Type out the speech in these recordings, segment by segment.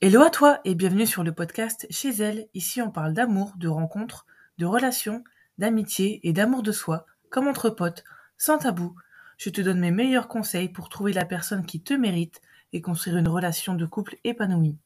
Hello à toi et bienvenue sur le podcast Chez elle. Ici on parle d'amour, de rencontres, de relations, d'amitié et d'amour de soi, comme entre potes, sans tabou. Je te donne mes meilleurs conseils pour trouver la personne qui te mérite et construire une relation de couple épanouie.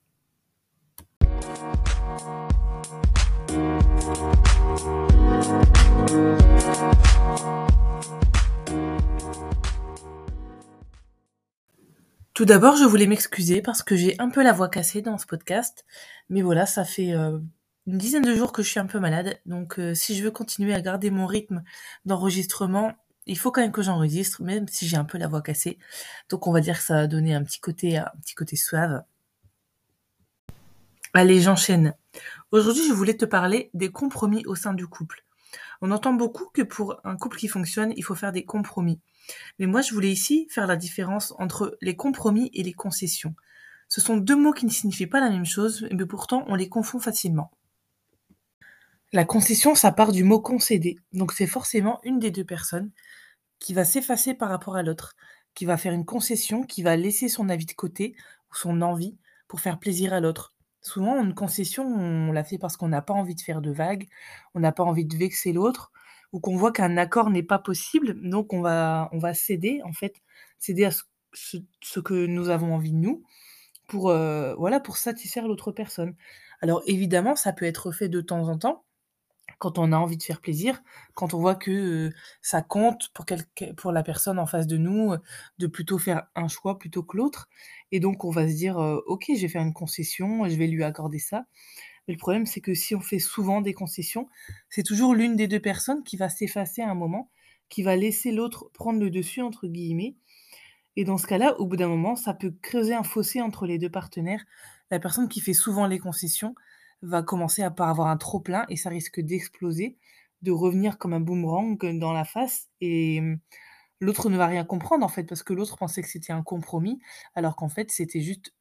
Tout d'abord, je voulais m'excuser parce que j'ai un peu la voix cassée dans ce podcast. Mais voilà, ça fait euh, une dizaine de jours que je suis un peu malade. Donc euh, si je veux continuer à garder mon rythme d'enregistrement, il faut quand même que j'enregistre, même si j'ai un peu la voix cassée. Donc on va dire que ça va donner un petit côté, un petit côté suave. Allez, j'enchaîne. Aujourd'hui, je voulais te parler des compromis au sein du couple. On entend beaucoup que pour un couple qui fonctionne, il faut faire des compromis. Mais moi, je voulais ici faire la différence entre les compromis et les concessions. Ce sont deux mots qui ne signifient pas la même chose, mais pourtant on les confond facilement. La concession, ça part du mot concéder. Donc c'est forcément une des deux personnes qui va s'effacer par rapport à l'autre, qui va faire une concession, qui va laisser son avis de côté ou son envie pour faire plaisir à l'autre. Souvent, une concession, on la fait parce qu'on n'a pas envie de faire de vagues, on n'a pas envie de vexer l'autre, ou qu'on voit qu'un accord n'est pas possible, donc on va, on va céder, en fait, céder à ce, que nous avons envie de nous, pour, euh, voilà, pour satisfaire l'autre personne. Alors évidemment, ça peut être fait de temps en temps, quand on a envie de faire plaisir, quand on voit que euh, ça compte pour, pour la personne en face de nous, euh, de plutôt faire un choix plutôt que l'autre. Et donc on va se dire, ok, je vais faire une concession, je vais lui accorder ça. Mais le problème, c'est que si on fait souvent des concessions, c'est toujours l'une des deux personnes qui va s'effacer à un moment, qui va laisser l'autre prendre le dessus, entre guillemets. Et dans ce cas-là, au bout d'un moment, ça peut creuser un fossé entre les deux partenaires. La personne qui fait souvent les concessions va commencer à avoir un trop plein et ça risque d'exploser, de revenir comme un boomerang dans la face et mmh, l'autre ne va rien comprendre en fait parce que l'autre pensait que c'était un compromis alors qu'en fait c'était juste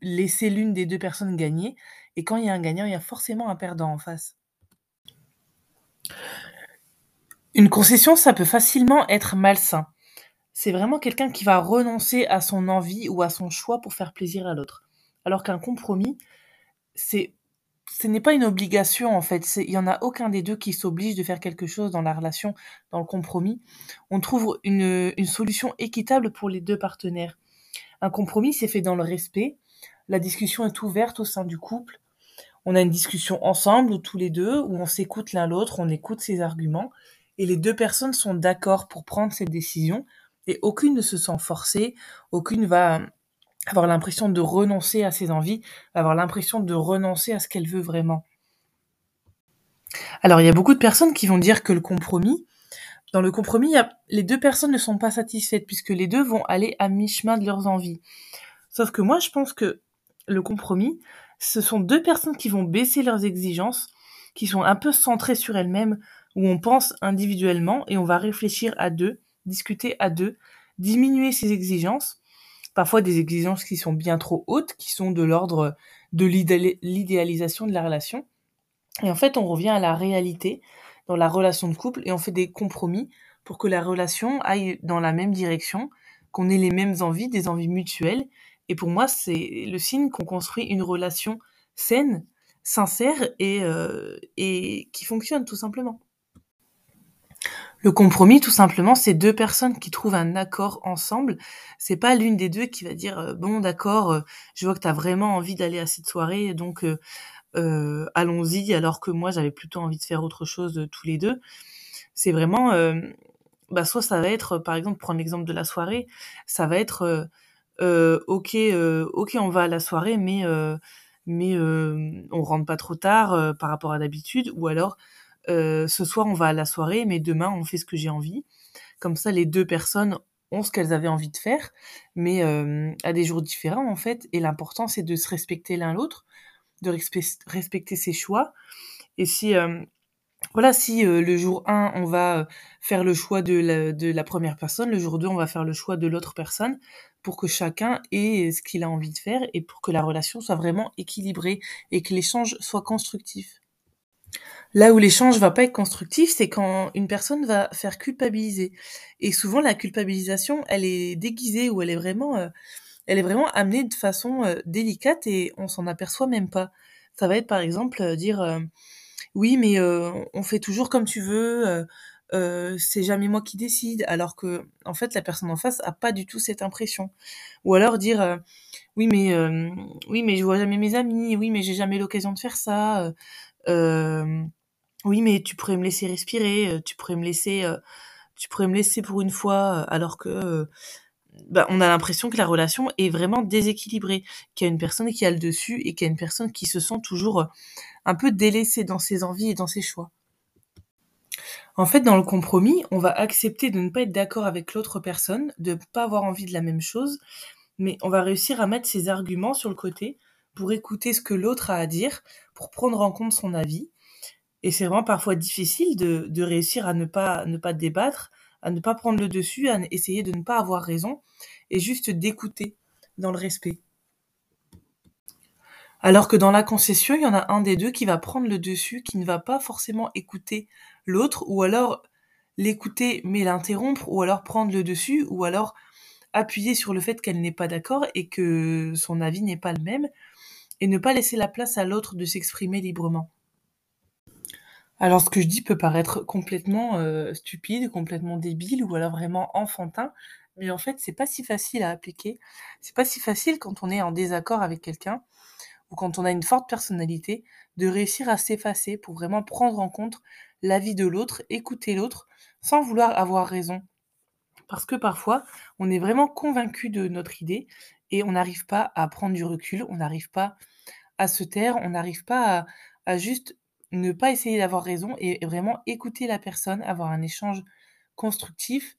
laisser l'une des deux personnes gagner. Et quand il y a un gagnant, il y a forcément un perdant en face. Une concession, ça peut facilement être malsain. C'est vraiment quelqu'un qui va renoncer à son envie ou à son choix pour faire plaisir à l'autre. Alors qu'un compromis, c'est ce n'est pas une obligation en fait. Il y en a aucun des deux qui s'oblige de faire quelque chose dans la relation, dans le compromis. On trouve une, une solution équitable pour les deux partenaires. Un compromis, c'est fait dans le respect. La discussion est ouverte au sein du couple. On a une discussion ensemble, tous les deux, où on s'écoute l'un l'autre, on écoute ses arguments, et les deux personnes sont d'accord pour prendre cette décision, et aucune ne se sent forcée, aucune va avoir l'impression de renoncer à ses envies, avoir l'impression de renoncer à ce qu'elle veut vraiment. Alors, il y a beaucoup de personnes qui vont dire que le compromis, dans le compromis, les deux personnes ne sont pas satisfaites puisque les deux vont aller à mi-chemin de leurs envies. Sauf que moi, je pense que le compromis, ce sont deux personnes qui vont baisser leurs exigences, qui sont un peu centrées sur elles-mêmes, où on pense individuellement et on va réfléchir à deux, discuter à deux, diminuer ses exigences, parfois des exigences qui sont bien trop hautes, qui sont de l'ordre de l'idéalisation de la relation. Et en fait, on revient à la réalité, dans la relation de couple et on fait des compromis pour que la relation aille dans la même direction, qu'on ait les mêmes envies, des envies mutuelles. Et pour moi, c'est le signe qu'on construit une relation saine, sincère et, euh, et qui fonctionne tout simplement. Le compromis, tout simplement, c'est deux personnes qui trouvent un accord ensemble. C'est pas l'une des deux qui va dire euh, bon, d'accord, euh, je vois que tu as vraiment envie d'aller à cette soirée, donc allons-y, alors que moi j'avais plutôt envie de faire autre chose tous les deux. C'est vraiment, bah soit ça va être, par exemple, prendre l'exemple de la soirée, ça va être, ok, ok, on va à la soirée, mais mais on rentre pas trop tard par rapport à d'habitude, ou alors ce soir on va à la soirée, mais demain on fait ce que j'ai envie. Comme ça, les deux personnes ont ce qu'elles avaient envie de faire, mais à des jours différents en fait. Et l'important c'est de se respecter l'un l'autre, de respecter ses choix. Et si, euh, voilà, si euh, le jour 1, on va euh, faire le choix de la, de la première personne, le jour 2, on va faire le choix de l'autre personne, pour que chacun ait ce qu'il a envie de faire et pour que la relation soit vraiment équilibrée et que l'échange soit constructif. Là où l'échange va pas être constructif, c'est quand une personne va faire culpabiliser. Et souvent, la culpabilisation, elle est déguisée ou elle est vraiment elle est vraiment amenée de façon délicate et on s'en aperçoit même pas. Ça va être par exemple dire oui mais on fait toujours comme tu veux, c'est jamais moi qui décide, alors que en fait la personne en face a pas du tout cette impression. Ou alors dire oui mais oui mais je vois jamais mes amis, oui mais j'ai jamais l'occasion de faire ça. oui mais tu pourrais me laisser respirer, tu pourrais me laisser tu pourrais me laisser pour une fois, alors que bah, on a l'impression que la relation est vraiment déséquilibrée, qu'il y a une personne qui a le dessus et qu'il y a une personne qui se sent toujours un peu délaissée dans ses envies et dans ses choix. En fait, dans le compromis, on va accepter de ne pas être d'accord avec l'autre personne, de ne pas avoir envie de la même chose, mais on va réussir à mettre ses arguments sur le côté pour écouter ce que l'autre a à dire, pour prendre en compte son avis. Et c'est vraiment parfois difficile de, réussir à ne pas, ne pas débattre, à ne pas prendre le dessus, à essayer de ne pas avoir raison, et juste d'écouter dans le respect. Alors que dans la concession, il y en a un des deux qui va prendre le dessus, qui ne va pas forcément écouter l'autre, ou alors l'écouter mais l'interrompre, ou alors prendre le dessus, ou alors appuyer sur le fait qu'elle n'est pas d'accord et que son avis n'est pas le même, et ne pas laisser la place à l'autre de s'exprimer librement. Alors ce que je dis peut paraître complètement euh, stupide, complètement débile, ou alors vraiment enfantin, mais en fait c'est pas si facile à appliquer. C'est pas si facile quand on est en désaccord avec quelqu'un ou quand on a une forte personnalité, de réussir à s'effacer pour vraiment prendre en compte l'avis de l'autre, écouter l'autre, sans vouloir avoir raison. Parce que parfois, on est vraiment convaincu de notre idée et on n'arrive pas à prendre du recul, on n'arrive pas à se taire, on n'arrive pas à, juste ne pas essayer d'avoir raison et vraiment écouter la personne, avoir un échange constructif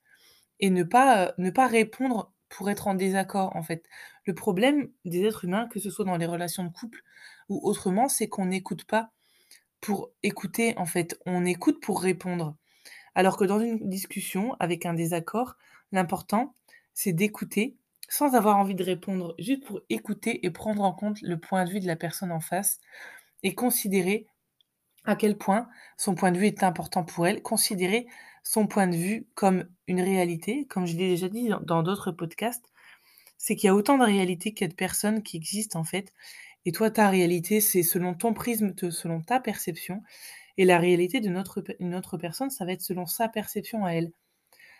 et ne pas, euh, ne pas répondre pour être en désaccord, en fait. Le problème des êtres humains, que ce soit dans les relations de couple ou autrement, c'est qu'on n'écoute pas pour écouter, en fait. On écoute pour répondre. Alors que dans une discussion avec un désaccord, l'important, c'est d'écouter sans avoir envie de répondre, juste pour écouter et prendre en compte le point de vue de la personne en face et considérer à quel point son point de vue est important pour elle, considérer son point de vue comme une réalité, comme je l'ai déjà dit dans d'autres podcasts, c'est qu'il y a autant de réalités qu'il y a de personnes qui existent en fait. Et toi, ta réalité, c'est selon ton prisme, selon ta perception. Et la réalité de notre, autre personne, ça va être selon sa perception à elle.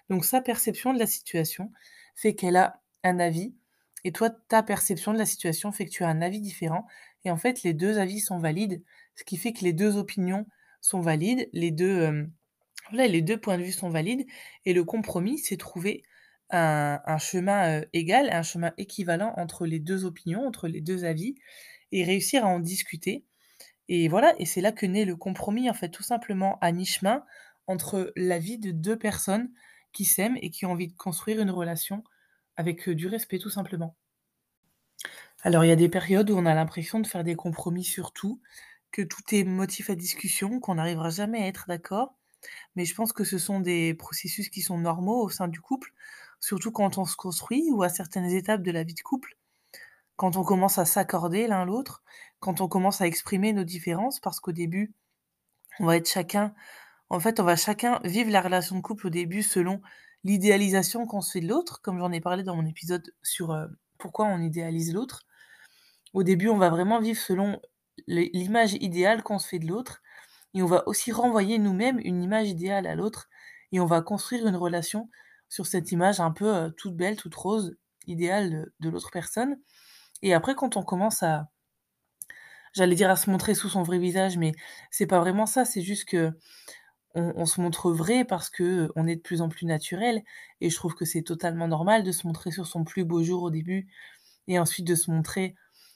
Donc sa perception de la situation fait qu'elle a un avis. Et toi, ta perception de la situation fait que tu as un avis différent. Et en fait, les deux avis sont valides, ce qui fait que les deux opinions sont valides, les deux, euh, les deux points de vue sont valides et le compromis, c'est trouver un, chemin égal, un chemin équivalent entre les deux opinions, entre les deux avis, et réussir à en discuter. Et voilà, et c'est là que naît le compromis, en fait, tout simplement à mi-chemin entre la vie de deux personnes qui s'aiment et qui ont envie de construire une relation avec du respect, tout simplement. Alors, il y a des périodes où on a l'impression de faire des compromis sur tout, que tout est motif à discussion, qu'on n'arrivera jamais à être d'accord. Mais je pense que ce sont des processus qui sont normaux au sein du couple, surtout quand on se construit ou à certaines étapes de la vie de couple, quand on commence à s'accorder l'un l'autre, quand on commence à exprimer nos différences, parce qu'au début, on va être chacun, en fait, on va chacun vivre la relation de couple au début selon l'idéalisation qu'on se fait de l'autre, comme j'en ai parlé dans mon épisode sur euh, pourquoi on idéalise l'autre. Au début, on va vraiment vivre selon l'image idéale qu'on se fait de l'autre, et on va aussi renvoyer nous-mêmes une image idéale à l'autre et on va construire une relation sur cette image un peu euh, toute belle, toute rose, idéale de, l'autre personne. Et après, quand on commence à, j'allais dire à se montrer sous son vrai visage, mais c'est pas vraiment ça, c'est juste que on, se montre vrai parce que on est de plus en plus naturel et je trouve que c'est totalement normal de se montrer sur son plus beau jour au début et ensuite de se montrer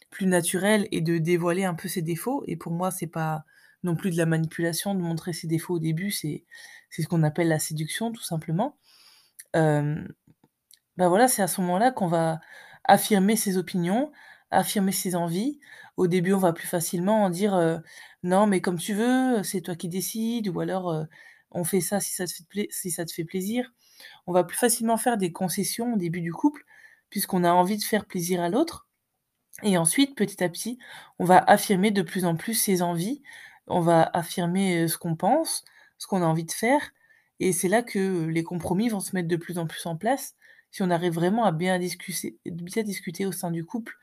plus naturel et de dévoiler un peu ses défauts et pour moi c'est pas non plus de la manipulation, de montrer ses défauts au début, c'est ce qu'on appelle la séduction, tout simplement. ben voilà, c'est à ce moment-là qu'on va affirmer ses opinions, affirmer ses envies. Au début, on va plus facilement en dire non, mais comme tu veux, c'est toi qui décides, ou alors on fait ça si ça, te fait plaisir. On va plus facilement faire des concessions au début du couple, puisqu'on a envie de faire plaisir à l'autre. Et ensuite, petit à petit, on va affirmer de plus en plus ses envies, on va affirmer ce qu'on pense, ce qu'on a envie de faire, et c'est là que les compromis vont se mettre de plus en plus en place, si on arrive vraiment à bien discuter au sein du couple,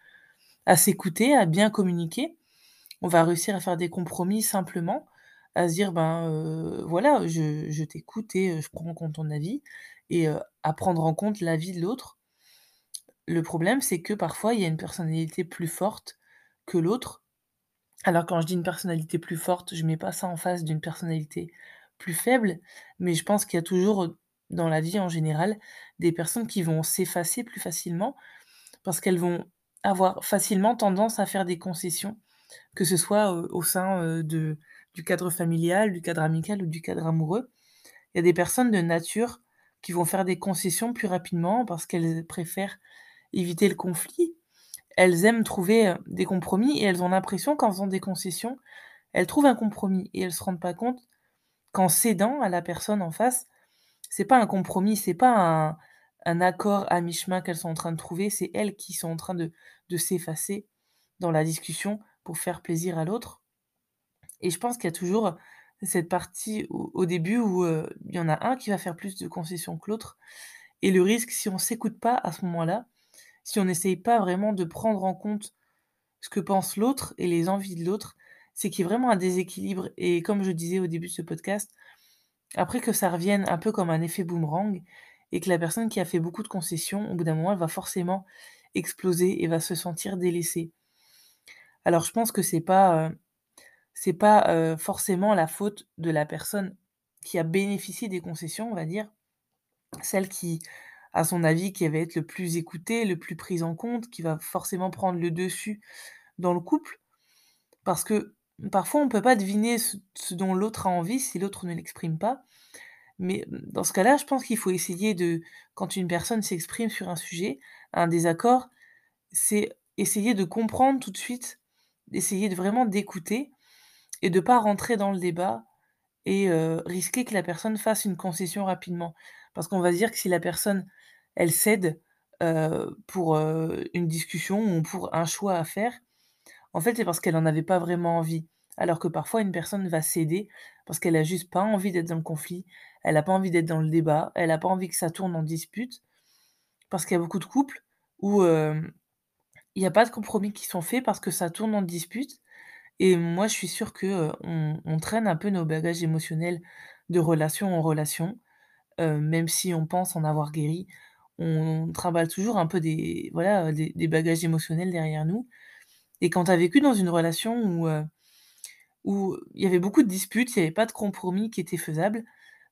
à s'écouter, à bien communiquer, on va réussir à faire des compromis simplement, à se dire: «Ben, heu, voilà, je t'écoute et heu, je prends en compte ton avis» et heu, à prendre en compte l'avis de l'autre. Le problème, c'est que parfois, il y a une personnalité plus forte que l'autre. Alors quand je dis une personnalité plus forte, je mets pas ça en face d'une personnalité plus faible, mais je pense qu'il y a toujours, dans la vie en général, des personnes qui vont s'effacer plus facilement parce qu'elles vont avoir facilement tendance à faire des concessions, que ce soit, au sein, de du cadre familial, du cadre amical ou du cadre amoureux. Il y a des personnes de nature qui vont faire des concessions plus rapidement parce qu'elles préfèrent éviter le conflit. Elles aiment trouver, des compromis et elles ont l'impression qu'en faisant des concessions, elles trouvent un compromis et elles se rendent pas compte qu'en cédant à la personne en face, c'est pas un compromis, c'est pas un accord à mi-chemin qu'elles sont en train de trouver, c'est elles qui sont en train de s'effacer dans la discussion pour faire plaisir à l'autre. Et je pense qu'il y a toujours cette partie au début où, heu, il y en a un qui va faire plus de concessions que l'autre. Et le risque, si on s'écoute pas à ce moment-là, si on n'essaye pas vraiment de prendre en compte ce que pense l'autre et les envies de l'autre, c'est qu'il y a vraiment un déséquilibre. Et comme je disais au début de ce podcast, après que ça revienne un peu comme un effet boomerang et que la personne qui a fait beaucoup de concessions, au bout d'un moment, elle va forcément exploser et va se sentir délaissée. Alors je pense que c'est pas, c'est pas, heu, forcément la faute de la personne qui a bénéficié des concessions, on va dire. Celle qui a son avis qui va être le plus écouté, le plus pris en compte, qui va forcément prendre le dessus dans le couple. Parce que parfois on peut pas deviner ce dont l'autre a envie si l'autre ne l'exprime pas. Mais dans ce cas-là, je pense qu'il faut essayer de quand une personne s'exprime sur un sujet, un désaccord, c'est essayer de comprendre tout de suite, essayer de vraiment d'écouter et de pas rentrer dans le débat et heu, risquer que la personne fasse une concession rapidement. Parce qu'on va dire que si la personne, elle cède, heu, pour, heu, une discussion ou pour un choix à faire, en fait, c'est parce qu'elle en avait pas vraiment envie. Alors que parfois une personne va céder parce qu'elle a juste pas envie d'être dans le conflit, elle a pas envie d'être dans le débat, elle a pas envie que ça tourne en dispute. Parce qu'il y a beaucoup de couples où, il y a pas de compromis qui sont faits parce que ça tourne en dispute et moi je suis sûre que, heu, on traîne un peu nos bagages émotionnels de relation en relation, même si on pense en avoir guéri, on trimballe toujours un peu des voilà, des bagages émotionnels derrière nous et quand tu as vécu dans une relation où, heu, où il y avait beaucoup de disputes, il y avait pas de compromis qui étaient faisables,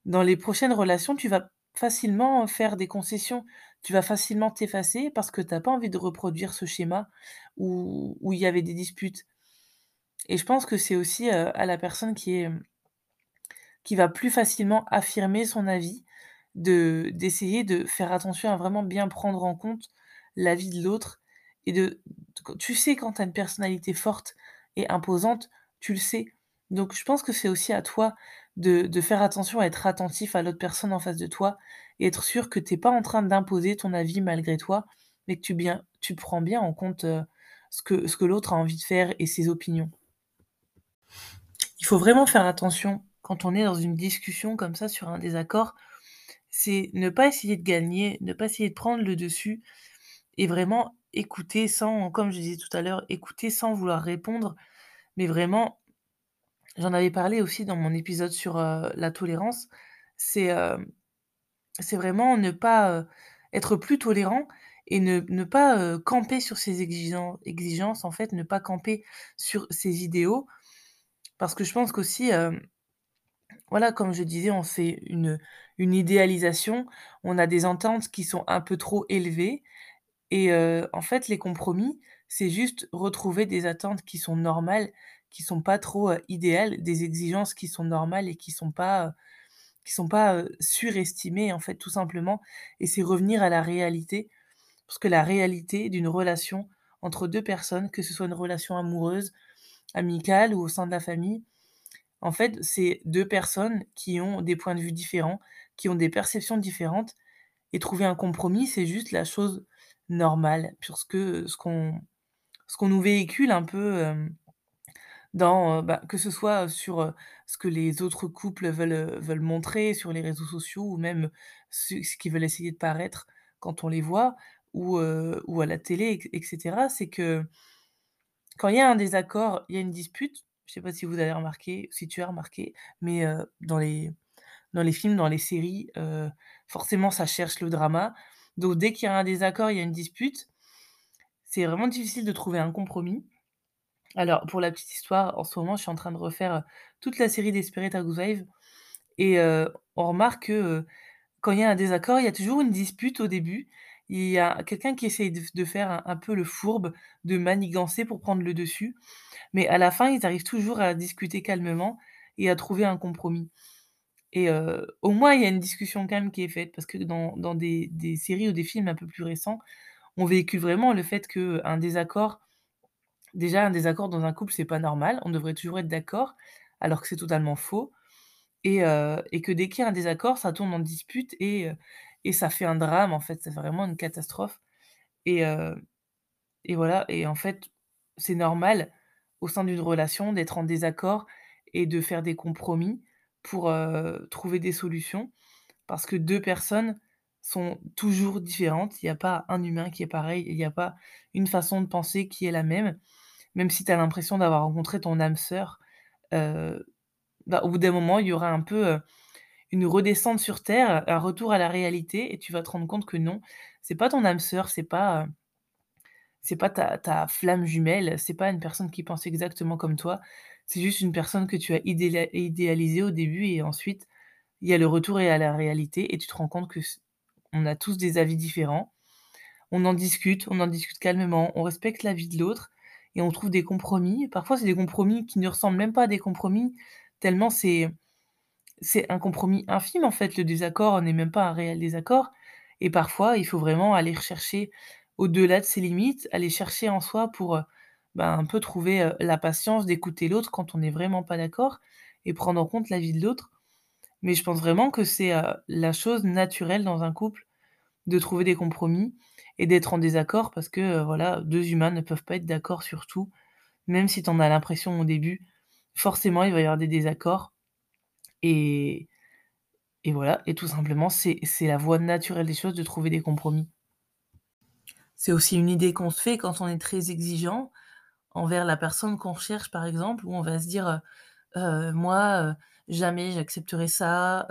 dans les prochaines relations, tu vas facilement faire des concessions. Tu vas facilement t'effacer parce que tu as pas envie de reproduire ce schéma où où il y avait des disputes et je pense que c'est aussi, heu, à la personne qui est, qui va plus facilement affirmer son avis, de d'essayer de faire attention à vraiment bien prendre en compte l'avis de l'autre et de tu sais quand tu as une personnalité forte et imposante, tu le sais. Donc je pense que c'est aussi à toi de faire attention à être attentif à l'autre personne en face de toi et être sûr que tu es pas en train d'imposer ton avis malgré toi, mais que tu prends bien en compte, que ce que l'autre a envie de faire et ses opinions. Il faut vraiment faire attention quand on est dans une discussion comme ça sur un désaccord, c'est ne pas essayer de gagner, ne pas essayer de prendre le dessus et vraiment écouter sans comme je disais tout à l'heure, écouter sans vouloir répondre, mais vraiment j'en avais parlé aussi dans mon épisode sur, la tolérance, c'est, vraiment ne pas, être plus tolérant et ne ne pas, camper sur ses exigen exigences, en fait, ne pas camper sur ses idéaux. Parce que je pense qu'aussi, voilà, comme je disais, on fait une une idéalisation, on a des ententes qui sont un peu trop élevées et en fait, les compromis, c'est juste retrouver des attentes qui sont normales, qui sont pas trop, idéales, des exigences qui sont normales et qui sont pas, qui sont pas, surestimées, en fait, tout simplement et c'est revenir à la réalité. Parce que la réalité d'une relation entre 2 personnes, que ce soit une relation amoureuse, amicale ou au sein de la famille, en fait, c'est 2 personnes qui ont des points de vue différents, qui ont des perceptions différentes et trouver un compromis, c'est juste la chose Puisque, heu, ce qu'on ce qu'on nous véhicule un peu, dans, bah, que ce soit sur, ce que les autres couples veulent, veulent montrer sur les réseaux sociaux ou même ce qu'ils veulent essayer de paraître quand on les voit ou, ou à la télé, etc., c'est que quand il y a un désaccord, il y a une dispute. Je sais pas si vous avez remarqué, si tu as remarqué, mais dans les dans les films, dans les séries, forcément ça cherche le drama. Donc dès qu'il y a un désaccord, il y a une dispute. C'est vraiment difficile de trouver un compromis. Alors pour la petite histoire, en ce moment, je suis en train de refaire toute la série Desperate Housewives et euh, on remarque que, quand il y a un désaccord, il y a toujours une dispute au début. Il y a quelqu'un qui essaye de faire un peu le fourbe, de manigancer pour prendre le dessus, mais à la fin, ils arrivent toujours à discuter calmement et à trouver un compromis et au moins, il y a une discussion quand même qui est faite parce que dans dans des des séries ou des films un peu plus récents, on véhicule vraiment le fait qu'un désaccord déjà un désaccord dans un couple, c'est pas normal, on devrait toujours être d'accord, alors que c'est totalement faux. Et et que dès qu'il y a un désaccord, ça tourne en dispute et et ça fait un drame, en fait, ça fait vraiment une catastrophe. Et et voilà. Et en fait, c'est normal au sein d'une relation d'être en désaccord et de faire des compromis pour, trouver des solutions. Parce que 2 personnes sont toujours différentes. Il y a pas un humain qui est pareil, il y a pas une façon de penser qui est la même. Même si tu as l'impression d'avoir rencontré ton âme sœur, bah, au bout d'un moment, il y aura un peu, une redescente sur terre, un retour à la réalité et tu vas te rendre compte que non, c'est pas ton âme sœur, c'est pas, c'est pas ta ta flamme jumelle, c'est pas une personne qui pense exactement comme toi. C'est juste une personne que tu as idéalisé idéalisée au début et ensuite, il y a le retour et à la réalité et tu te rends compte que on a tous des avis différents. On en discute, on en discute calmement, on respecte l'avis de l'autre et on trouve des compromis. Parfois, c'est des compromis qui ne ressemblent même pas à des compromis, tellement c'est c'est un compromis infime, en fait. Le désaccord n'est même pas un réel désaccord et parfois, il faut vraiment aller rechercher au-delà de ses limites, aller chercher en soi pour, bah, un peu trouver, la patience d'écouter l'autre quand on n'est vraiment pas d'accord et prendre en compte l'avis de l'autre. Mais je pense vraiment que c'est, la chose naturelle dans un couple de trouver des compromis et d'être en désaccord parce que, voilà, 2 humains ne peuvent pas être d'accord sur tout. Même si tu en as l'impression au début, forcément il va y avoir des désaccords et et voilà et tout simplement c'est la voie naturelle des choses de trouver des compromis. C'est aussi une idée qu'on se fait quand on est très exigeant envers la personne qu'on recherche, par exemple, où on va se dire, heu heu: «Moi, heu, jamais j'accepterai ça,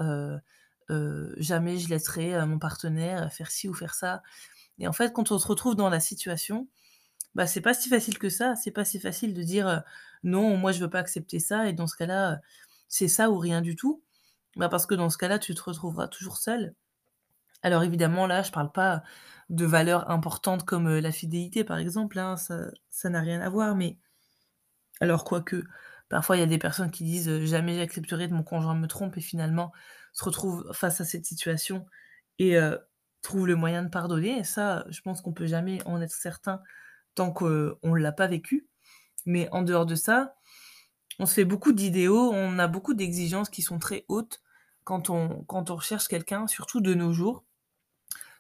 jamais je laisserai, mon partenaire faire ci ou faire ça» et en fait, quand on se retrouve dans la situation, bah, c'est pas si facile que ça. C'est pas si facile de dire, «Non, moi je veux pas accepter ça» et dans ce cas-là, c'est ça ou rien du tout. Bah, parce que dans ce cas-là, tu te retrouveras toujours seul. Alors évidemment, là, je parle pas de valeurs importantes comme, heu, la fidélité, par exemple, hein, ça n'a rien à voir, mais alors quoique, parfois il y a des personnes qui disent, heu: «Jamais j'accepterai de mon conjoint me trompe» et finalement se retrouvent face à cette situation et heu, trouvent le moyen de pardonner et ça, je pense qu'on peut jamais en être certain tant qu'on l'a pas vécu. Mais en dehors de ça, on se fait beaucoup d'idéaux, on a beaucoup d'exigences qui sont très hautes quand on quand on recherche quelqu'un, surtout de nos jours.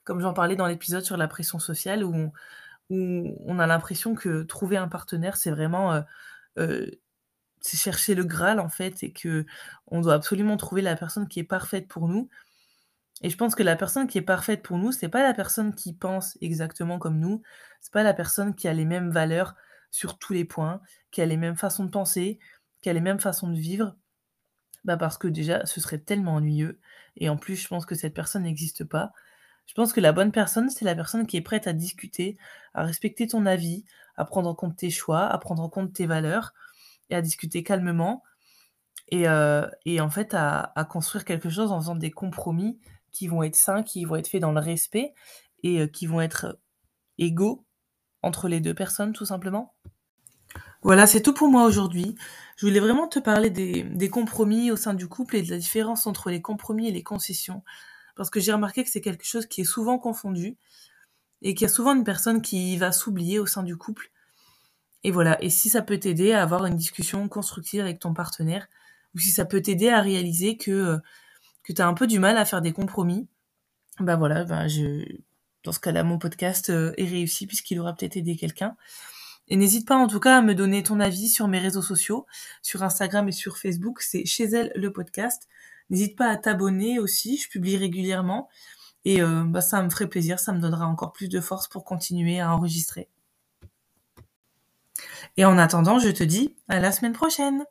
Comme j'en parlais dans l'épisode sur la pression sociale où on on a l'impression que trouver un partenaire, c'est vraiment, heu heu, c'est chercher le graal, en fait et qu'on doit absolument trouver la personne qui est parfaite pour nous et je pense que la personne qui est parfaite pour nous, c'est pas la personne qui pense exactement comme nous, c'est pas la personne qui a les mêmes valeurs sur tous les points, qui a les mêmes façons de penser, qui a les mêmes façons de vivre. Bah, parce que déjà, ce serait tellement ennuyeux et en plus, je pense que cette personne n'existe pas. Je pense que la bonne personne, c'est la personne qui est prête à discuter, à respecter ton avis, à prendre en compte tes choix, à prendre en compte tes valeurs et à discuter calmement et et en fait à construire quelque chose en faisant des compromis qui vont être sains, qui vont être faits dans le respect et heu, qui vont être égaux entre les 2 personnes, tout simplement. Voilà, c'est tout pour moi aujourd'hui. Je voulais vraiment te parler des compromis au sein du couple et de la différence entre les compromis et les concessions parce que j'ai remarqué que c'est quelque chose qui est souvent confondu et qu'il y a souvent une personne qui va s'oublier au sein du couple. Et voilà. Et si ça peut t'aider à avoir une discussion constructive avec ton partenaire ou si ça peut t'aider à réaliser que, heu, que tu as un peu du mal à faire des compromis, bah, voilà, bah, je dans ce cas-là, mon podcast, heu, est réussi puisqu'il aura peut-être aidé quelqu'un. Et n'hésite pas en tout cas à me donner ton avis sur mes réseaux sociaux, sur Instagram et sur Facebook, c'est chez elle le podcast. N'hésite pas à t'abonner aussi, je publie régulièrement Et euh, bah, ça me ferait plaisir, ça me donnera encore plus de force pour continuer à enregistrer. Et en attendant, je te dis à la semaine prochaine